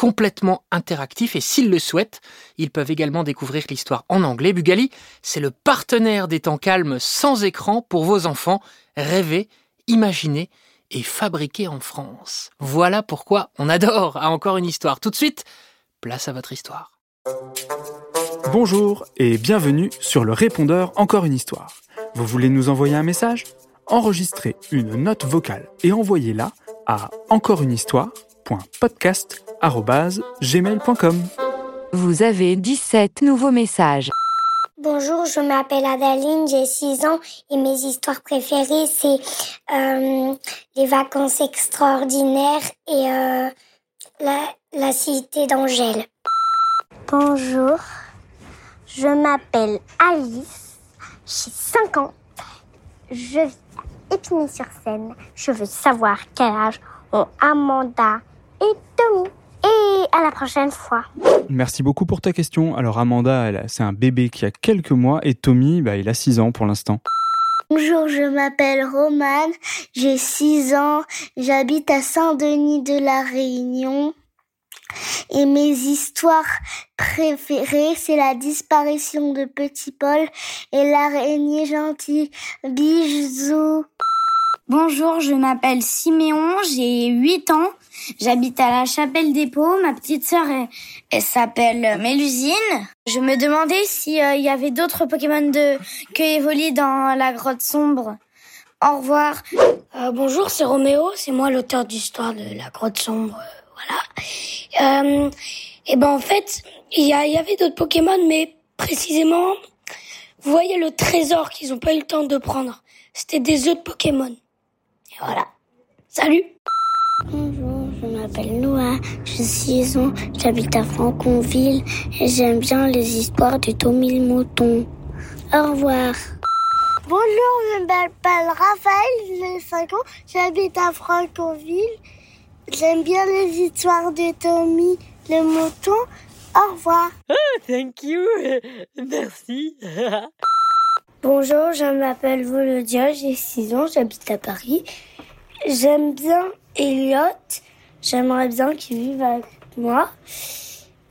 complètement interactifs et s'ils le souhaitent, ils peuvent également découvrir l'histoire en anglais. Bugali, c'est le partenaire des temps calmes sans écran pour vos enfants. Rêver, imaginer et fabriquer en France. Voilà pourquoi on adore à encore une histoire. Tout de suite, place à votre histoire. Bonjour et bienvenue sur le répondeur Encore une histoire. Vous voulez nous envoyer un message? Enregistrez une note vocale et envoyez-la à encoreunhistoire.podcast@gmail.com. Vous avez 17 nouveaux messages. Bonjour, je m'appelle Adaline, j'ai 6 ans et mes histoires préférées, c'est euh, les vacances extraordinaires et euh, la, la cité d'Angèle. Bonjour, je m'appelle Alice, j'ai 5 ans, je vis à Épinay-sur-Seine. Je veux savoir quel âge ont Amanda et Tommy. Et à la prochaine fois. Merci beaucoup pour ta question. Alors Amanda, c'est un bébé qui a quelques mois et Tommy, bah, il a 6 ans pour l'instant. Bonjour, je m'appelle Romane, j'ai 6 ans, j'habite à Saint-Denis de la Réunion. Et mes histoires préférées, c'est la disparition de Petit Paul et l'araignée gentille. Bisous. Bonjour, je m'appelle Siméon, j'ai 8 ans, j'habite à la Chapelle des Pots, ma petite sœur elle, elle s'appelle Mélusine. Je me demandais s'il y avait d'autres Pokémon de que Evoli dans la grotte sombre. Au revoir. Euh, bonjour, c'est Roméo, c'est moi l'auteur d'histoire de la grotte sombre, euh, voilà. Euh, et ben en fait, il y, avait d'autres Pokémon, mais précisément, vous voyez le trésor qu'ils ont pas eu le temps de prendre. C'était des œufs de Pokémon. Et voilà. Salut m'appelle Noah, j'ai 6 ans, j'habite à Franconville et j'aime bien les histoires de Tommy le mouton. Au revoir. Bonjour, je m'appelle Raphaël, j'ai 5 ans, j'habite à Franconville. J'aime bien les histoires de Tommy le mouton. Au revoir. Thank you. Merci. Bonjour, je m'appelle Volodia, j'ai 6 ans, j'habite à Paris. J'aime bien Elliot, j'aimerais bien qu'il vive avec moi.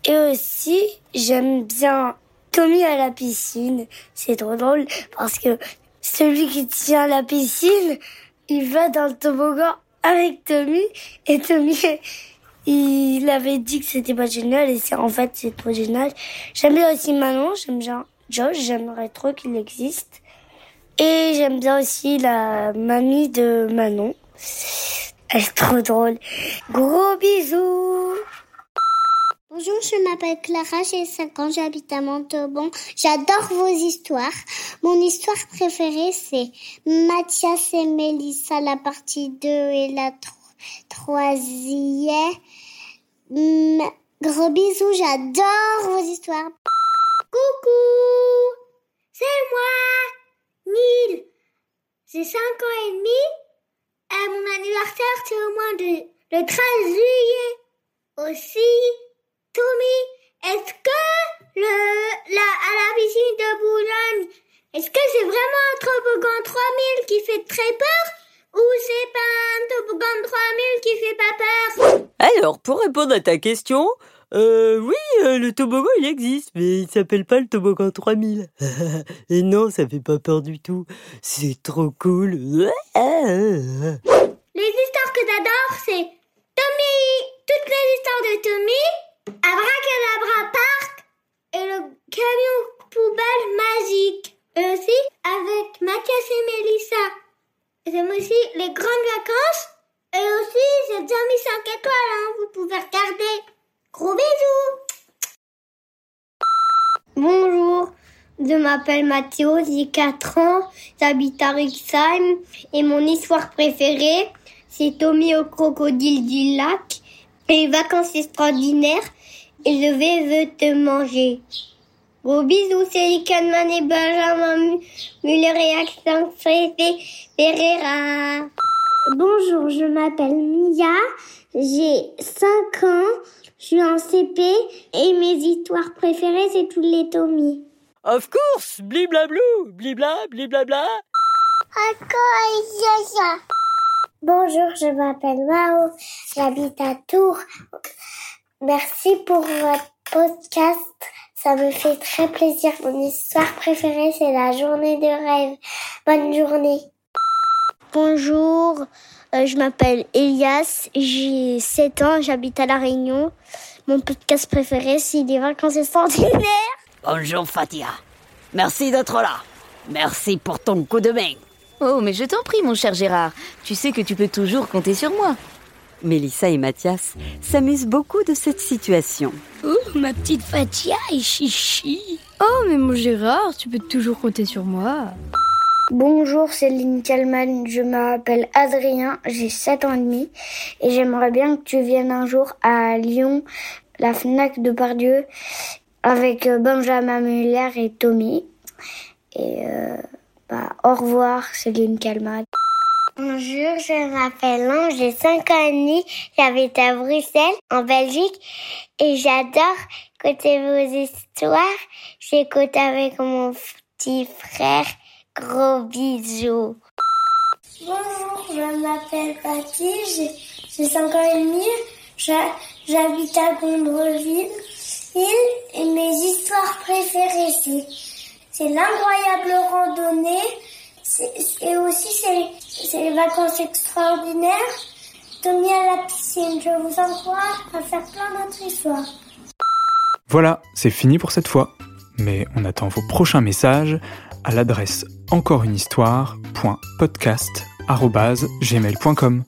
Et aussi, j'aime bien Tommy à la piscine. C'est trop drôle parce que celui qui tient la piscine, il va dans le toboggan avec Tommy. Et Tommy, il avait dit que c'était pas génial et c'est en fait c'est trop génial. J'aime bien aussi Manon, j'aime bien Josh, j'aimerais trop qu'il existe. Et j'aime bien aussi la mamie de Manon. Elle est trop drôle? Gros bisous Bonjour, je m'appelle Clara, j'ai 5 ans, j'habite à Montauban. J'adore vos histoires. Mon histoire préférée, c'est Mathias et Mélissa, la partie 2 et la tro- troisième. Mm, Gros bisous, j'adore vos histoires. Coucou, c'est moi, Nil. J'ai 5 ans et demi. Et mon anniversaire, c'est au mois de le 13 juillet. Aussi, Tommy, est-ce que le, la, à la piscine de Boulogne, est-ce que c'est vraiment un toboggan 3000 qui fait très peur ou c'est pas un toboggan 3000 qui fait pas peur? Alors, pour répondre à ta question, euh, oui, euh, le toboggan il existe, mais il s'appelle pas le toboggan 3000. Et non, ça fait pas peur du tout. C'est trop cool. Les histoires que j'adore, c'est Tommy, toutes Tommy, Abracadabra Park et le camion poubelle magique. Et aussi avec Mathias et Mélissa. J'aime aussi les grandes vacances et aussi j'ai déjà mis 5 étoiles, hein, vous pouvez regarder. Gros bisous Bonjour, je m'appelle Mathéo, j'ai 4 ans, j'habite à Rixheim et mon histoire préférée, c'est Tommy au crocodile du lac les vacances extraordinaires et je vais veux te manger. Gros bisous, c'est Likanman et Benjamin Muller et Accent Ferreira. Bonjour, je m'appelle Mia, j'ai 5 ans, je suis en CP et mes histoires préférées, c'est tous les Tommy. Of course Bliblablou Blibla, bliblabla Bonjour, je m'appelle Mao, j'habite à Tours. Merci pour votre podcast, ça me fait très plaisir. Mon histoire préférée, c'est la journée de rêve. Bonne journée. Bonjour, euh, je m'appelle Elias, j'ai 7 ans, j'habite à La Réunion. Mon podcast préféré, c'est les vacances extraordinaires. Bonjour Fatia. Merci d'être là. Merci pour ton coup de main. Oh, mais je t'en prie, mon cher Gérard. Tu sais que tu peux toujours compter sur moi. Mélissa et Mathias s'amusent beaucoup de cette situation. Oh, ma petite Fatia est chichi. Oh, mais mon Gérard, tu peux toujours compter sur moi. Bonjour Céline Kalman, je m'appelle Adrien, j'ai 7 ans et demi et j'aimerais bien que tu viennes un jour à Lyon, la FNAC de Pardieu, avec euh, Benjamin Muller et Tommy. Et euh, bah, au revoir Céline Kalman. Bonjour, je m'appelle Ange, j'ai 5 ans et demi, j'habite à Bruxelles, en Belgique, et j'adore écouter vos histoires. J'écoute avec mon petit frère. Gros bisous. Bonjour, je m'appelle Patty, j'ai 5 ans et demi, j'habite à Gondreville, et mes histoires préférées, c'est l'incroyable randonnée, et aussi c'est les vacances extraordinaires, Tommy à la piscine. Je vous encourage à faire plein d'autres histoires. Voilà, c'est fini pour cette fois. Mais on attend vos prochains messages à l'adresse encoreunehistoire.podcast.gmail.com.